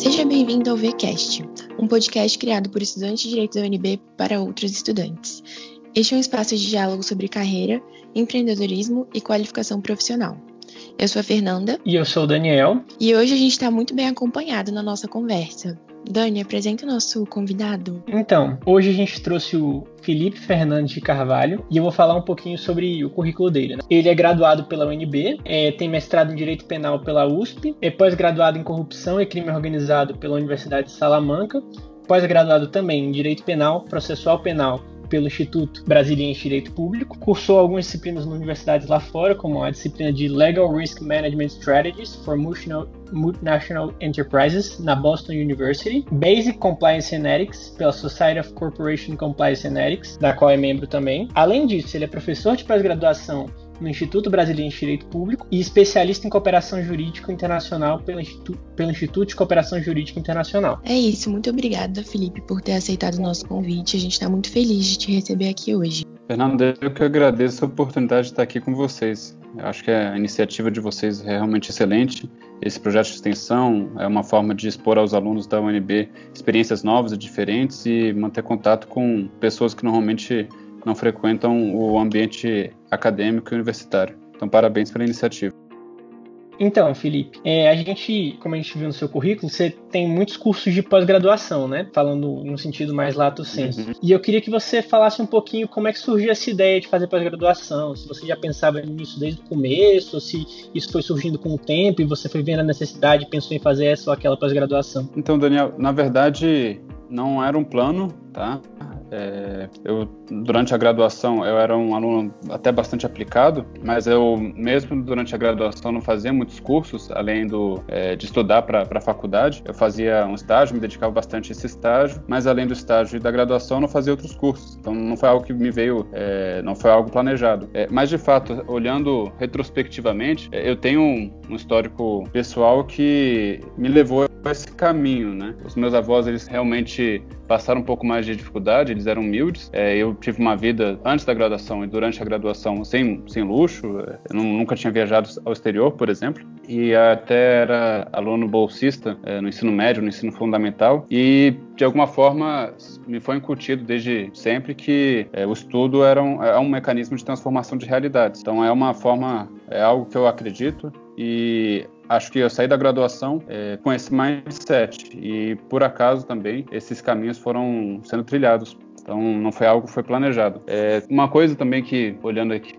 Seja bem-vindo ao VCast, um podcast criado por estudantes de Direito da UNB para outros estudantes. Este é um espaço de diálogo sobre carreira, empreendedorismo e qualificação profissional. Eu sou a Fernanda. E eu sou o Daniel. E hoje a gente está muito bem acompanhado na nossa conversa. Dani, apresenta o nosso convidado. Então, hoje a gente trouxe o Felipe Fernandes de Carvalho e eu vou falar um pouquinho sobre o currículo dele. Né? Ele é graduado pela UNB, é, tem mestrado em Direito Penal pela USP, é pós-graduado em Corrupção e Crime Organizado pela Universidade de Salamanca, pós-graduado também em Direito Penal, Processual Penal pelo Instituto Brasiliense de Direito Público, cursou algumas disciplinas nas universidades lá fora, como a disciplina de Legal Risk Management Strategies for Multinational Enterprises na Boston University, Basic Compliance and Ethics pela Society of Corporation Compliance and Ethics, da qual é membro também. Além disso, ele é professor de pós-graduação no Instituto Brasileiro de Direito Público e especialista em cooperação jurídica internacional pelo Instituto, pelo Instituto de Cooperação Jurídica Internacional. É isso, muito obrigada, Felipe, por ter aceitado o nosso convite. A gente está muito feliz de te receber aqui hoje. Fernando, eu que agradeço a oportunidade de estar aqui com vocês. Eu acho que a iniciativa de vocês é realmente excelente. Esse projeto de extensão é uma forma de expor aos alunos da UNB experiências novas e diferentes e manter contato com pessoas que normalmente não frequentam o ambiente acadêmico e universitário. Então, parabéns pela iniciativa. Então, Felipe, é, a gente, como a gente viu no seu currículo, você tem muitos cursos de pós-graduação, né? Falando no sentido mais lato sensu. Uhum. E eu queria que você falasse um pouquinho como é que surgiu essa ideia de fazer pós-graduação. Se você já pensava nisso desde o começo, ou se isso foi surgindo com o tempo e você foi vendo a necessidade e pensou em fazer essa ou aquela pós-graduação. Então, Daniel, na verdade, não era um plano, tá? É, eu durante a graduação eu era um aluno até bastante aplicado, mas eu mesmo durante a graduação não fazia muitos cursos além do é, de estudar para a faculdade. Eu fazia um estágio, me dedicava bastante a esse estágio, mas além do estágio e da graduação eu não fazia outros cursos. Então não foi algo que me veio, é, não foi algo planejado. É, mas de fato, olhando retrospectivamente, é, eu tenho um, um histórico pessoal que me levou a esse caminho, né? Os meus avós eles realmente passaram um pouco mais de dificuldade, eles eram humildes. É, eu tive uma vida antes da graduação e durante a graduação sem, sem luxo. Eu nunca tinha viajado ao exterior, por exemplo. E até era aluno bolsista é, no ensino médio, no ensino fundamental. E de alguma forma me foi incutido desde sempre que é, o estudo era um, é um mecanismo de transformação de realidades. Então é uma forma, é algo que eu acredito e acho que eu saí da graduação é, com esse mindset e por acaso também esses caminhos foram sendo trilhados. Então não foi algo que foi planejado. É, uma coisa também que olhando aqui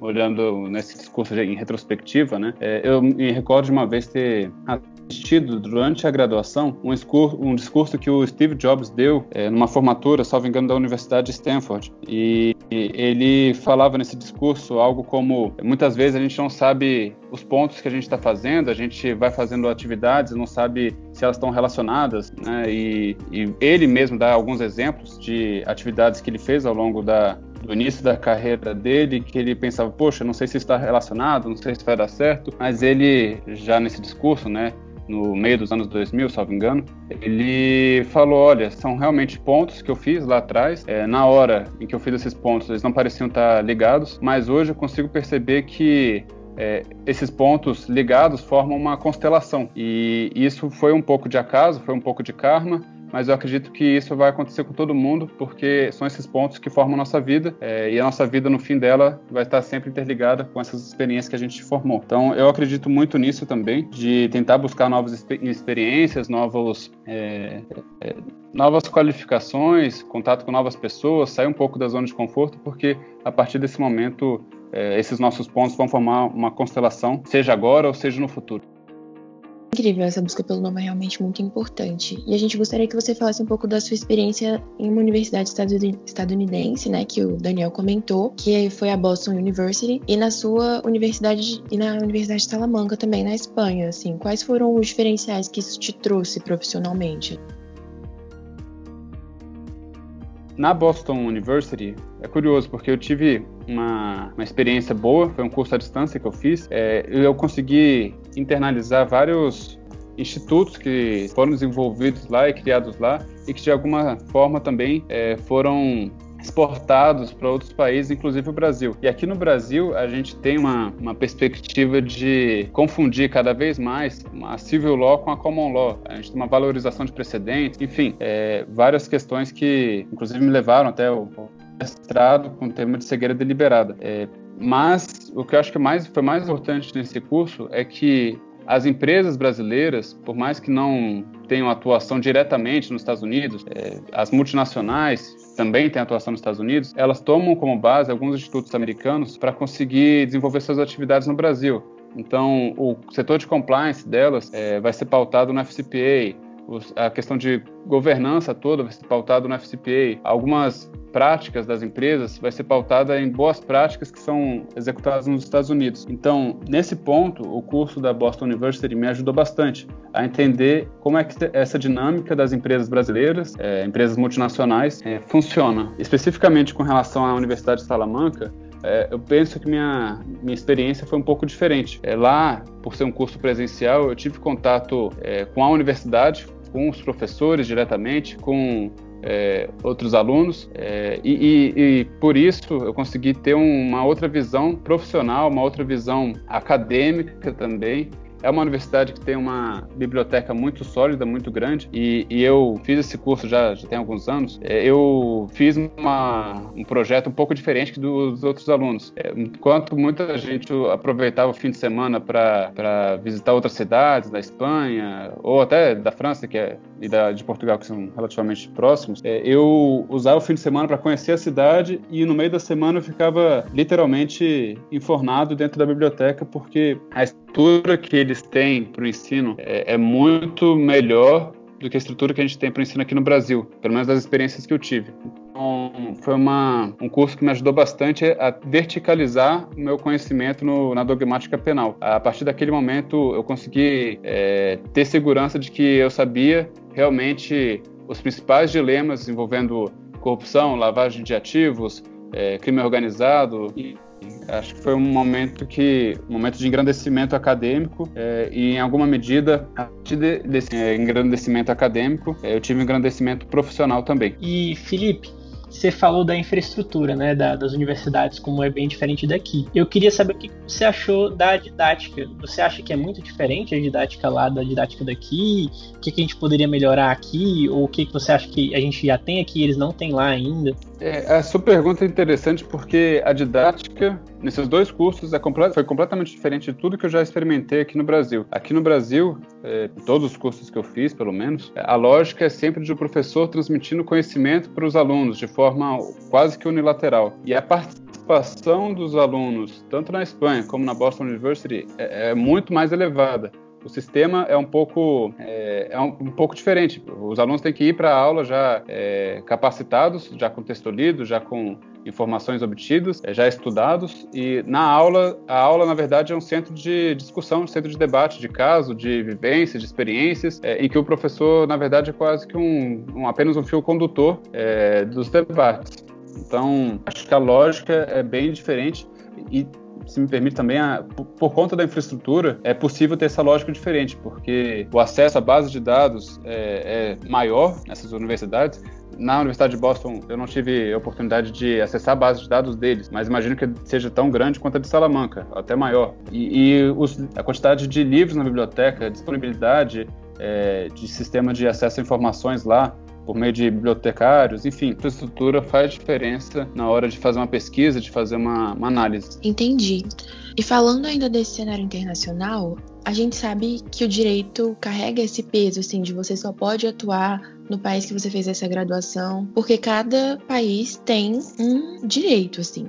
olhando nesse discurso em retrospectiva, né? É, eu me recordo de uma vez ter assistido durante a graduação um discurso, um discurso que o Steve Jobs deu é, numa formatura, salvo engano, da Universidade de Stanford. E, e ele falava nesse discurso algo como: muitas vezes a gente não sabe os pontos que a gente está fazendo, a gente vai fazendo atividades não sabe se elas estão relacionadas, né? E, e ele mesmo dá alguns exemplos de atividades que ele fez ao longo da, do início da carreira dele, que ele pensava, poxa, não sei se está relacionado, não sei se vai dar certo, mas ele já nesse discurso, né, no meio dos anos 2000, salvo engano, ele falou: olha, são realmente pontos que eu fiz lá atrás. É, na hora em que eu fiz esses pontos, eles não pareciam estar ligados, mas hoje eu consigo perceber que é, esses pontos ligados formam uma constelação. E isso foi um pouco de acaso, foi um pouco de karma, mas eu acredito que isso vai acontecer com todo mundo, porque são esses pontos que formam nossa vida, é, e a nossa vida, no fim dela, vai estar sempre interligada com essas experiências que a gente formou. Então, eu acredito muito nisso também, de tentar buscar novas experiências, novos, é, é, novas qualificações, contato com novas pessoas, sair um pouco da zona de conforto, porque a partir desse momento, é, esses nossos pontos vão formar uma constelação, seja agora ou seja no futuro incrível, essa busca pelo nome é realmente muito importante. E a gente gostaria que você falasse um pouco da sua experiência em uma universidade estadunidense, né, que o Daniel comentou, que foi a Boston University, e na sua universidade e na Universidade de Salamanca também, na Espanha, assim. Quais foram os diferenciais que isso te trouxe profissionalmente? Na Boston University, é curioso, porque eu tive uma, uma experiência boa, foi um curso à distância que eu fiz. É, eu consegui internalizar vários institutos que foram desenvolvidos lá e criados lá e que de alguma forma também é, foram exportados para outros países, inclusive o Brasil. E aqui no Brasil, a gente tem uma, uma perspectiva de confundir cada vez mais a civil law com a common law. A gente tem uma valorização de precedentes, enfim, é, várias questões que, inclusive, me levaram até o mestrado com o tema de cegueira deliberada. É, mas o que eu acho que mais, foi mais importante nesse curso é que as empresas brasileiras, por mais que não tenham atuação diretamente nos Estados Unidos, é, as multinacionais também têm atuação nos Estados Unidos, elas tomam como base alguns institutos americanos para conseguir desenvolver suas atividades no Brasil. Então, o setor de compliance delas é, vai ser pautado no FCPA, a questão de governança toda vai ser pautada no FCPA. Algumas práticas das empresas vai ser pautada em boas práticas que são executadas nos Estados Unidos. Então, nesse ponto, o curso da Boston University me ajudou bastante a entender como é que essa dinâmica das empresas brasileiras, é, empresas multinacionais, é, funciona. Especificamente com relação à Universidade de Salamanca, é, eu penso que minha, minha experiência foi um pouco diferente. É, lá, por ser um curso presencial, eu tive contato é, com a universidade, com os professores diretamente, com é, outros alunos, é, e, e, e, por isso eu consegui ter uma outra visão profissional, uma outra visão acadêmica também, é uma universidade que tem uma biblioteca muito sólida, muito grande, e, e eu fiz esse curso já, já tem alguns anos. É, eu fiz uma, um projeto um pouco diferente dos outros alunos. É, enquanto muita gente aproveitava o fim de semana para visitar outras cidades da Espanha, ou até da França, que é, e da, de Portugal, que são relativamente próximos, é, eu usava o fim de semana para conhecer a cidade e no meio da semana eu ficava literalmente informado dentro da biblioteca, porque a estrutura que eles têm para o ensino é, é muito melhor do que a estrutura que a gente tem para o ensino aqui no Brasil, pelo menos das experiências que eu tive. Então, foi uma, um curso que me ajudou bastante a verticalizar o meu conhecimento no, na dogmática penal. A partir daquele momento, eu consegui é, ter segurança de que eu sabia realmente os principais dilemas envolvendo corrupção, lavagem de ativos, é, crime organizado Acho que foi um momento que um momento de engrandecimento acadêmico é, e em alguma medida a partir desse é, engrandecimento acadêmico é, eu tive um engrandecimento profissional também. E Felipe, você falou da infraestrutura, né, da, das universidades, como é bem diferente daqui. Eu queria saber o que você achou da didática. Você acha que é muito diferente a didática lá da didática daqui? O que, que a gente poderia melhorar aqui? Ou o que, que você acha que a gente já tem aqui e eles não têm lá ainda? É, a sua pergunta é interessante porque a didática nesses dois cursos é foi completamente diferente de tudo que eu já experimentei aqui no Brasil. Aqui no Brasil, é, todos os cursos que eu fiz, pelo menos, a lógica é sempre de o um professor transmitindo conhecimento para os alunos de forma quase que unilateral. E a participação dos alunos, tanto na Espanha como na Boston University, é, é muito mais elevada o sistema é um pouco, é, é um, um, pouco diferente. Os alunos têm que ir para a aula já é, capacitados, já com texto lido, já com informações obtidas, é, já estudados, e na aula, a aula, na verdade, é um centro de discussão, um centro de debate, de caso, de vivência, de experiências, é, em que o professor, na verdade, é quase que um, um apenas um fio condutor é, dos debates. Então, acho que a lógica é bem diferente e se me permite também, a, por, conta da infraestrutura, é possível ter essa lógica diferente, porque o acesso à base de dados é, é maior nessas universidades, na Universidade de Boston, eu não tive a oportunidade de acessar a base de dados deles, mas imagino que seja tão grande quanto a de Salamanca, até maior. E, e os, a quantidade de livros na biblioteca, disponibilidade é, de sistema de acesso a informações lá, por meio de bibliotecários, enfim, infraestrutura faz diferença na hora de fazer uma pesquisa, de fazer uma, uma análise. Entendi. E falando ainda desse cenário internacional, a gente sabe que o direito carrega esse peso, assim, de você só pode atuar no país que você fez essa graduação, porque cada país tem um direito, assim.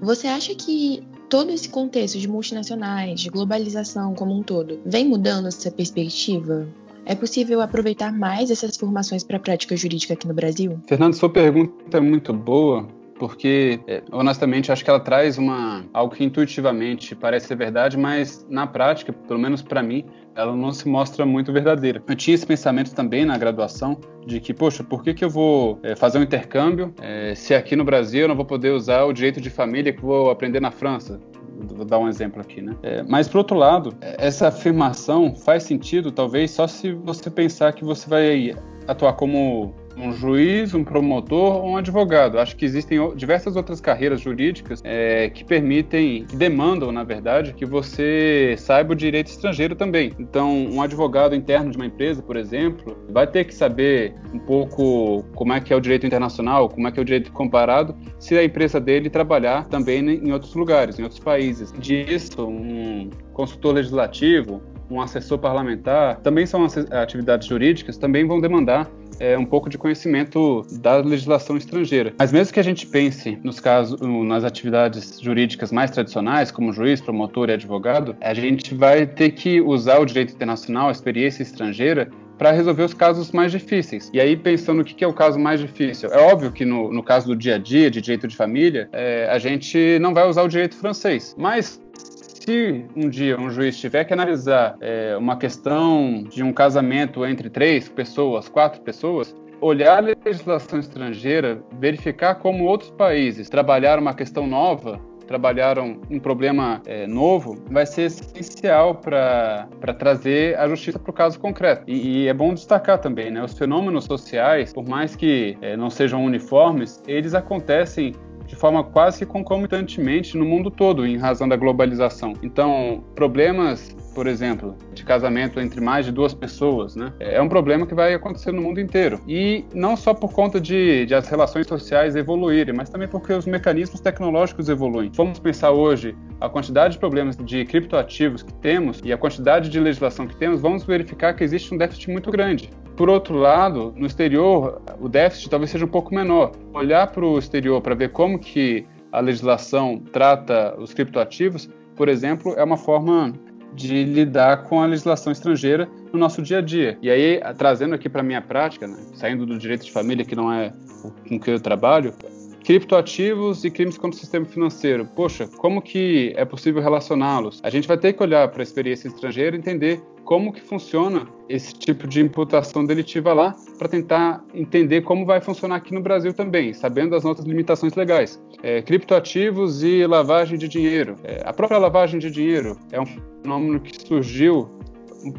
Você acha que todo esse contexto de multinacionais, de globalização como um todo, vem mudando essa perspectiva? É possível aproveitar mais essas formações para a prática jurídica aqui no Brasil? Fernando, sua pergunta é muito boa, porque é, honestamente acho que ela traz uma algo que intuitivamente parece ser verdade, mas na prática, pelo menos para mim, ela não se mostra muito verdadeira. Eu tinha esse pensamento também na graduação de que, poxa, por que, que eu vou é, fazer um intercâmbio é, se aqui no Brasil eu não vou poder usar o direito de família que vou aprender na França? Vou dar um exemplo aqui, né? É, mas, por outro lado, essa afirmação faz sentido, talvez, só se você pensar que você vai atuar como um juiz, um promotor ou um advogado. Acho que existem diversas outras carreiras jurídicas é, que permitem, que demandam, na verdade, que você saiba o direito estrangeiro também. Então, um advogado interno de uma empresa, por exemplo, vai ter que saber um pouco como é que é o direito internacional, como é que é o direito comparado, se a empresa dele trabalhar também em outros lugares, em outros países. Disso, um consultor legislativo, um assessor parlamentar, também são atividades jurídicas, também vão demandar é, um pouco de conhecimento da legislação estrangeira. Mas mesmo que a gente pense nos casos, nas atividades jurídicas mais tradicionais, como juiz, promotor e advogado, a gente vai ter que usar o direito internacional, a experiência estrangeira, para resolver os casos mais difíceis. E aí, pensando o que é o caso mais difícil, é óbvio que no, no caso do dia a dia, de direito de família, é, a gente não vai usar o direito francês. Mas se um dia um juiz tiver que analisar é, uma questão de um casamento entre três pessoas, quatro pessoas, olhar a legislação estrangeira, verificar como outros países trabalharam uma questão nova, trabalharam um problema é, novo, vai ser essencial para trazer a justiça para o caso concreto. E, e, é bom destacar também, né, os fenômenos sociais, por mais que é, não sejam uniformes, eles acontecem de forma quase que concomitantemente no mundo todo, em razão da globalização. Então, problemas, por exemplo, de casamento entre mais de duas pessoas, né, é um problema que vai acontecer no mundo inteiro. E não só por conta de, de as relações sociais evoluírem, mas também porque os mecanismos tecnológicos evoluem. Vamos pensar hoje a quantidade de problemas de criptoativos que temos e a quantidade de legislação que temos, vamos verificar que existe um déficit muito grande. Por outro lado, no exterior, o déficit talvez seja um pouco menor. Olhar para o exterior para ver como que a legislação trata os criptoativos, por exemplo, é uma forma de lidar com a legislação estrangeira no nosso dia a dia. E aí, trazendo aqui para a minha prática, né, saindo do direito de família, que não é com que eu trabalho, criptoativos e crimes contra o sistema financeiro. Poxa, como que é possível relacioná-los? A gente vai ter que olhar para a experiência estrangeira e entender como que funciona esse tipo de imputação delitiva lá, para tentar entender como vai funcionar aqui no Brasil também, sabendo as nossas limitações legais. É, criptoativos e lavagem de dinheiro. É, a própria lavagem de dinheiro é um fenômeno que surgiu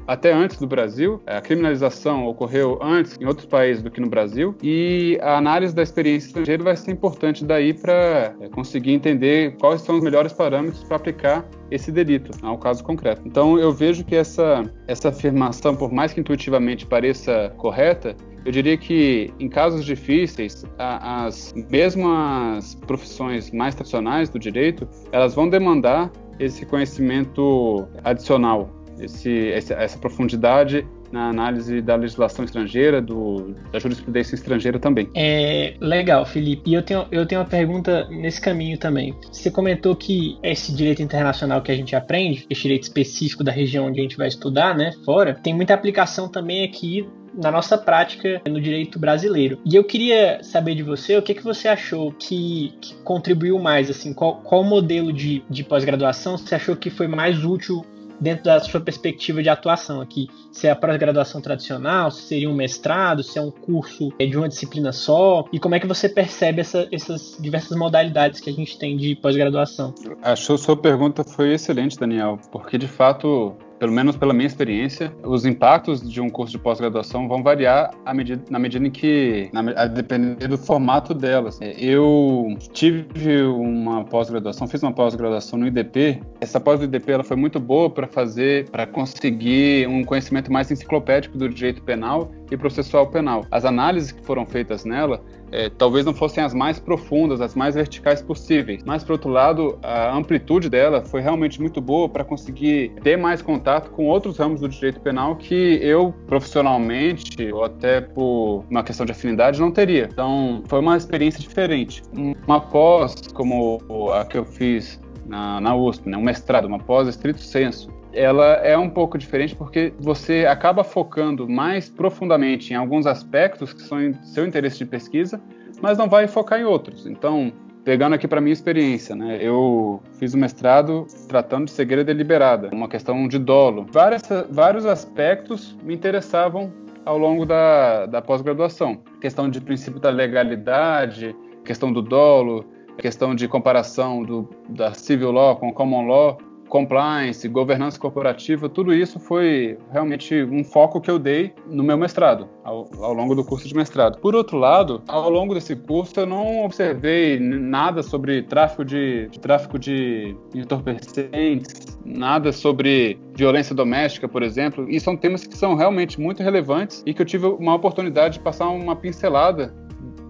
até antes do Brasil. A criminalização ocorreu antes em outros países do que no Brasil. E a análise da experiência estrangeira vai ser importante daí para é, conseguir entender quais são os melhores parâmetros para aplicar esse delito ao caso concreto. Então eu vejo que essa, essa afirmação, por mais que intuitivamente pareça correta, eu diria que em casos difíceis, as mesmo as profissões mais tradicionais do direito, elas vão demandar esse conhecimento adicional esse, essa profundidade na análise da legislação estrangeira, do, da jurisprudência estrangeira também. É legal, Felipe. E eu tenho, eu tenho uma pergunta nesse caminho também. Você comentou que esse direito internacional que a gente aprende, esse direito específico da região onde a gente vai estudar, né, fora, tem muita aplicação também aqui na nossa prática no direito brasileiro. E eu queria saber de você o que, que você achou que, que contribuiu mais, assim, qual, qual modelo de, de pós-graduação você achou que foi mais útil dentro da sua perspectiva de atuação aqui. Se é a pós-graduação tradicional, se seria um mestrado, se é um curso é, de uma disciplina só, e como é que você percebe essa, essas diversas modalidades que a gente tem de pós-graduação? Acho que a sua pergunta foi excelente, Daniel, porque de fato pelo menos pela minha experiência, os impactos de um curso de pós-graduação vão variar à medida, na medida em que, na, a depender do formato delas. É, eu tive uma pós-graduação, fiz uma pós-graduação no IDP. Essa pós do IDP ela foi muito boa para fazer, para conseguir um conhecimento mais enciclopédico do direito penal e processual penal. As análises que foram feitas nela é, talvez não fossem as mais profundas, as mais verticais possíveis, mas por outro lado, a amplitude dela foi realmente muito boa para conseguir ter mais contato com outros ramos do direito penal que eu profissionalmente ou até por uma questão de afinidade não teria. Então, foi uma experiência diferente. Uma pós como a que eu fiz na, na USP, né, um mestrado, uma pós estrito senso, ela é um pouco diferente porque você acaba focando mais profundamente em alguns aspectos que são seu interesse de pesquisa, mas não vai focar em outros. Então, pegando aqui para minha experiência, né, eu fiz o um mestrado tratando de cegueira deliberada, uma questão de dolo. Vários, vários aspectos me interessavam ao longo da, da pós-graduação. Questão de princípio da legalidade, questão do dolo, questão de comparação do, da civil law com common law, compliance, governança corporativa, tudo isso foi realmente um foco que eu dei no meu mestrado, ao, ao, longo do curso de mestrado. Por outro lado, ao longo desse curso eu não observei nada sobre tráfico de, de tráfico de entorpecentes, nada sobre violência doméstica, por exemplo, e são temas que são realmente muito relevantes e que eu tive uma oportunidade de passar uma pincelada,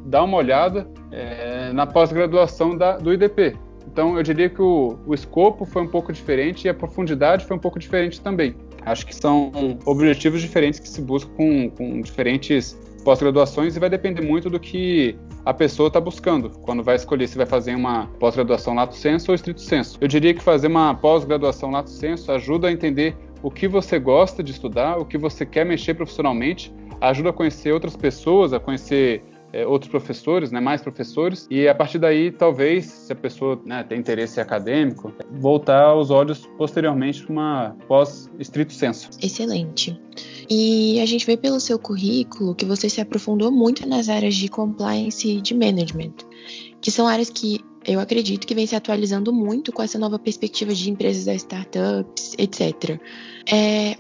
dar uma olhada é, na pós-graduação do IDP. Então, eu diria que o, o escopo foi um pouco diferente e a profundidade foi um pouco diferente também. Acho que são objetivos diferentes que se buscam com, com diferentes pós-graduações e vai depender muito do que a pessoa está buscando quando vai escolher se vai fazer uma pós-graduação lato sensu ou estrito sensu. Eu diria que fazer uma pós-graduação lato sensu ajuda a entender o que você gosta de estudar, o que você quer mexer profissionalmente, ajuda a conhecer outras pessoas, a conhecer é, outros professores, né, mais professores, e a partir daí, talvez, se a pessoa né, tem interesse acadêmico, voltar os olhos posteriormente para uma pós-estrito senso. Excelente. E a gente vê pelo seu currículo que você se aprofundou muito nas áreas de compliance e de management, que são áreas que eu acredito que vem se atualizando muito com essa nova perspectiva de empresas das startups, etc. É,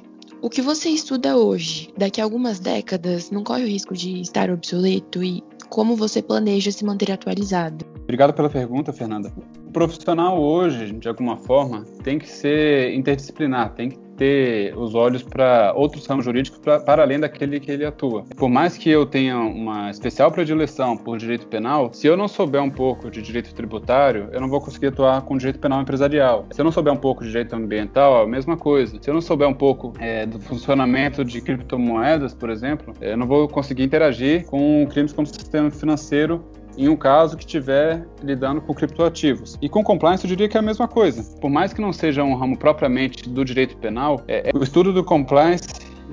o que você estuda hoje, daqui a algumas décadas, não corre o risco de estar obsoleto e como você planeja se manter atualizado? Obrigado pela pergunta, Fernanda. O profissional hoje, de alguma forma, tem que ser interdisciplinar, tem que ter os olhos para outros ramos jurídicos pra, para além daquele que ele atua. Por mais que eu tenha uma especial predileção por direito penal, se eu não souber um pouco de direito tributário, eu não vou conseguir atuar com direito penal empresarial. Se eu não souber um pouco de direito ambiental, é a mesma coisa. Se eu não souber um pouco é, do funcionamento de criptomoedas, por exemplo, eu não vou conseguir interagir com crimes como sistema financeiro em um caso que estiver lidando com criptoativos. E com compliance eu diria que é a mesma coisa. Por mais que não seja um ramo propriamente do direito penal, é, é o estudo do compliance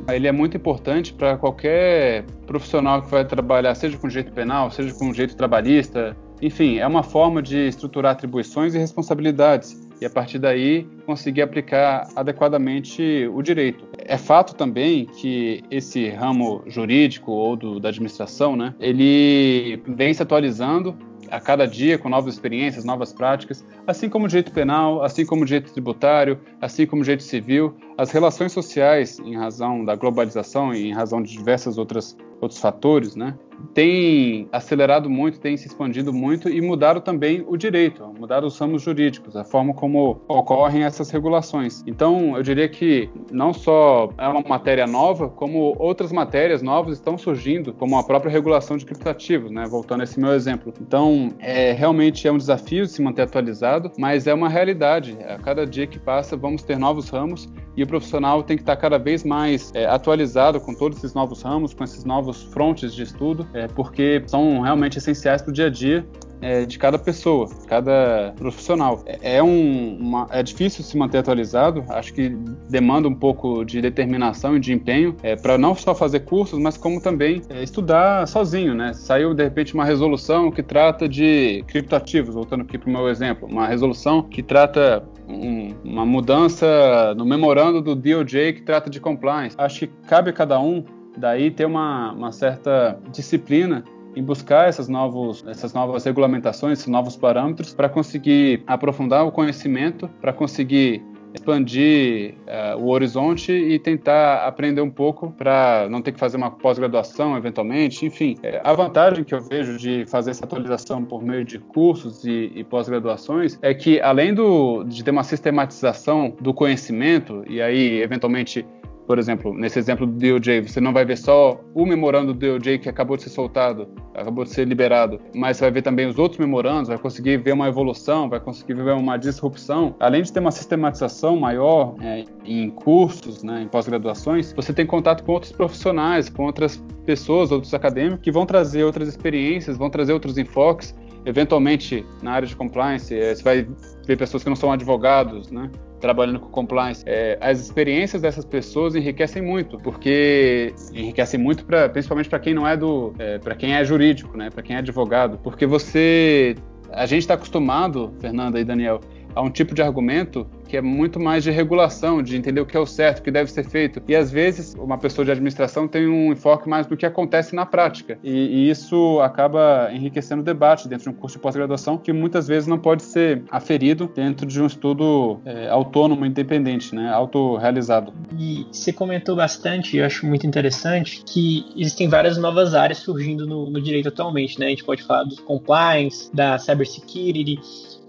ele é muito importante para qualquer profissional que vai trabalhar, seja com direito penal, seja com direito trabalhista, enfim, é uma forma de estruturar atribuições e responsabilidades e a partir daí conseguir aplicar adequadamente o direito. É fato também que esse ramo jurídico ou do, da administração, né, ele vem se atualizando a cada dia com novas experiências, novas práticas, assim como o direito penal, assim como o direito tributário, assim como o direito civil, as relações sociais, em razão da globalização e em razão de diversas outras outros fatores, né, tem acelerado muito, tem se expandido muito e mudaram também o direito, mudaram os ramos jurídicos, a forma como ocorrem essas regulações. Então, eu diria que não só é uma matéria nova, como outras matérias novas estão surgindo, como a própria regulação de criptativos, né? Voltando a esse meu exemplo. Então, é, realmente é um desafio se manter atualizado, mas é uma realidade. A cada dia que passa, vamos ter novos ramos e o profissional tem que estar cada vez mais é, atualizado com todos esses novos ramos, com esses novos frontes de estudo, é, porque são realmente essenciais para o dia a dia é, de cada pessoa, cada profissional. É, é, um, uma, é difícil se manter atualizado, acho que demanda um pouco de determinação e de empenho é, para não só fazer cursos, mas como também é, estudar sozinho, né? Saiu de repente uma resolução que trata de criptoativos, voltando aqui para o meu exemplo, uma resolução que trata um, uma mudança no memorando do DOJ que trata de compliance. Acho que cabe a cada um daí ter uma, uma certa disciplina em buscar essas, novos, essas novas regulamentações, esses novos parâmetros, para conseguir aprofundar o conhecimento, para conseguir expandir uh, o horizonte e tentar aprender um pouco para não ter que fazer uma pós-graduação eventualmente. Enfim, é, a vantagem que eu vejo de fazer essa atualização por meio de cursos e, e pós-graduações é que, além do, de ter uma sistematização do conhecimento e aí, eventualmente, por exemplo, nesse exemplo do DOJ, você não vai ver só o memorando do DOJ que acabou de ser soltado, acabou de ser liberado, mas você vai ver também os outros memorandos, vai conseguir ver uma evolução, vai conseguir ver uma disrupção. Além de ter uma sistematização maior é, em cursos, né, em pós-graduações, você tem contato com outros profissionais, com outras pessoas, outros acadêmicos que vão trazer outras experiências, vão trazer outros enfoques. Eventualmente, na área de compliance, é, você vai ver pessoas que não são advogados, né? trabalhando com compliance, é, as experiências dessas pessoas enriquecem muito, porque enriquecem muito, principalmente para quem não é do, é, para quem é jurídico, né, para quem é advogado, porque você, a gente está acostumado, Fernanda e Daniel, a um tipo de argumento que é muito mais de regulação, de entender o que é o certo, o que deve ser feito. E às vezes uma pessoa de administração tem um enfoque mais do que acontece na prática. E, e isso acaba enriquecendo o debate dentro de um curso de pós-graduação que muitas vezes não pode ser aferido dentro de um estudo é, autônomo, independente, né, autorrealizado. E você comentou bastante, eu acho muito interessante, que existem várias novas áreas surgindo no, no direito atualmente. Né? A gente pode falar do compliance, da cybersecurity,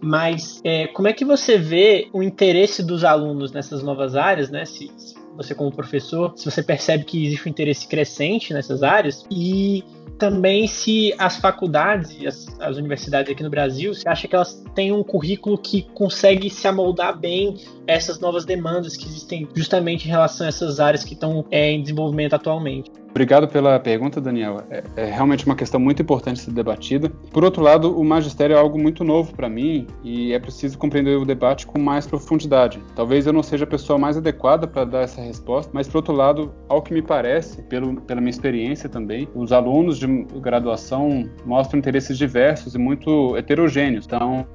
mas é, como é que você vê o interesse dos alunos nessas novas áreas, né? Se, se você como professor, se você percebe que existe um interesse crescente nessas áreas e também se as faculdades as, as, universidades aqui no Brasil, você acha que elas têm um currículo que consegue se amoldar bem a essas novas demandas que existem justamente em relação a essas áreas que estão é, em desenvolvimento atualmente? Obrigado pela pergunta, Daniel. É, é, realmente uma questão muito importante ser debatida. Por outro lado, o magistério é algo muito novo para mim e é preciso compreender o debate com mais profundidade. Talvez eu não seja a pessoa mais adequada para dar essa resposta, mas por outro lado, ao que me parece, pelo, pela minha experiência também, os alunos de graduação mostram interesses diversos e muito heterogêneos. Então,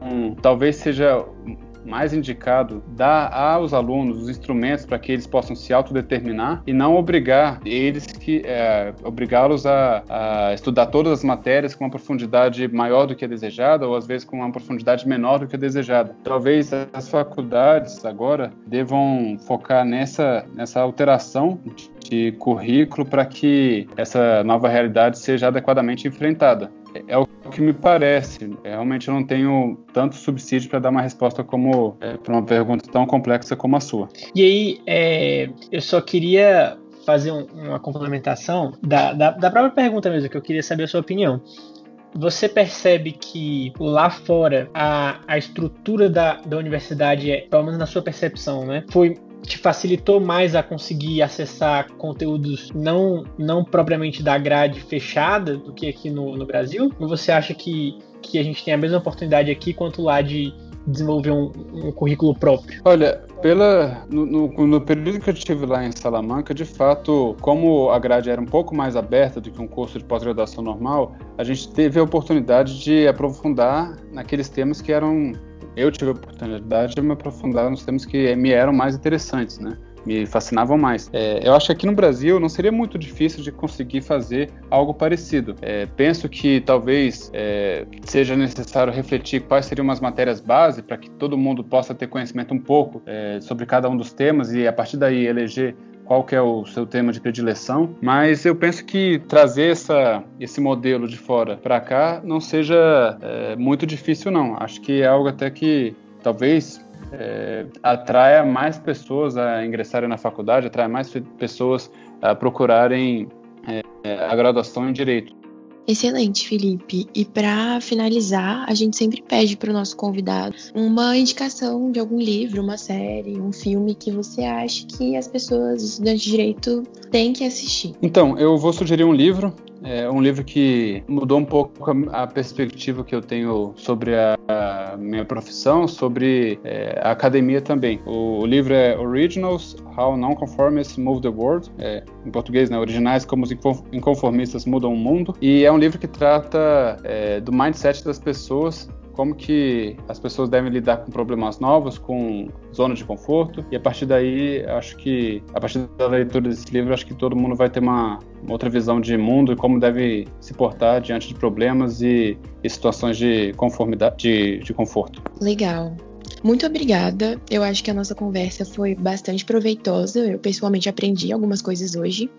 talvez seja mais indicado dar aos alunos os instrumentos para que eles possam se autodeterminar e não obrigar eles que é, obrigá-los a, a, estudar todas as matérias com uma profundidade maior do que é desejada ou às vezes com uma profundidade menor do que é desejada. Talvez as faculdades agora devam focar nessa nessa alteração de currículo para que essa nova realidade seja adequadamente enfrentada. É o que me parece. Realmente eu não tenho tanto subsídio para dar uma resposta como é, para uma pergunta tão complexa como a sua. E aí, é, eu só queria fazer um, uma complementação da, da, da própria pergunta mesmo, que eu queria saber a sua opinião você percebe que lá fora a, a estrutura da, da universidade, é, pelo menos na sua percepção, né, foi te facilitou mais a conseguir acessar conteúdos não, não propriamente da grade fechada do que aqui no, no Brasil? Ou você acha que, que a gente tem a mesma oportunidade aqui quanto lá de desenvolver um, um currículo próprio? Olha, pela, no, no, no, período que eu estive lá em Salamanca, de fato, como a grade era um pouco mais aberta do que um curso de pós-graduação normal, a gente teve a oportunidade de aprofundar naqueles temas que eram eu tive a oportunidade de me aprofundar nos temas que me eram mais interessantes, né? Me fascinavam mais. É, eu acho que aqui no Brasil não seria muito difícil de conseguir fazer algo parecido. É, penso que talvez é, seja necessário refletir quais seriam as matérias base para que todo mundo possa ter conhecimento um pouco é, sobre cada um dos temas e a partir daí eleger qual que é o seu tema de predileção, mas eu penso que trazer essa, esse modelo de fora para cá não seja é, muito difícil não. Acho que é algo até que talvez é, atraia mais pessoas a ingressarem na faculdade, atraia mais pessoas a procurarem é, a graduação em direito. Excelente, Felipe. E para finalizar, a gente sempre pede para o nosso convidado uma indicação de algum livro, uma série, um filme que você acha que as pessoas, estudantes de direito, têm que assistir. Então, eu vou sugerir um livro é um livro que mudou um pouco a, a perspectiva que eu tenho sobre a, a minha profissão, sobre é, a academia também. O, o, livro é Originals: How Nonconformists Move the World, é, em português, né, Originais: Como os Inconformistas Mudam o Mundo. E é um livro que trata é, do mindset das pessoas como que as pessoas devem lidar com problemas novos, com zona de conforto. E a partir daí, acho que a partir da leitura desse livro, acho que todo mundo vai ter uma, uma outra visão de mundo e como deve se portar diante de problemas e, e situações de conformidade, de, de conforto. Legal. Muito obrigada. Eu acho que a nossa conversa foi bastante proveitosa. Eu pessoalmente aprendi algumas coisas hoje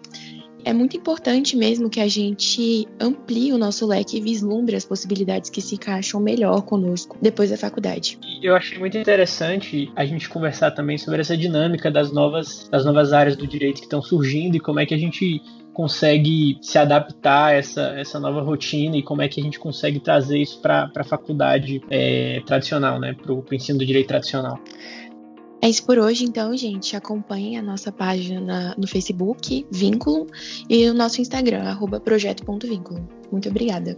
é muito importante mesmo que a gente amplie o nosso leque e vislumbre as possibilidades que se encaixam melhor conosco depois da faculdade. Eu achei muito interessante a gente conversar também sobre essa dinâmica das novas, das novas áreas do direito que estão surgindo e como é que a gente consegue se adaptar a essa, essa nova rotina e como é que a gente consegue trazer isso para a faculdade é, tradicional, né, para o ensino do direito tradicional. É isso por hoje, então, gente. Acompanhe a nossa página no Facebook, Vínculo, e o nosso Instagram, projeto.vínculo. Muito obrigada.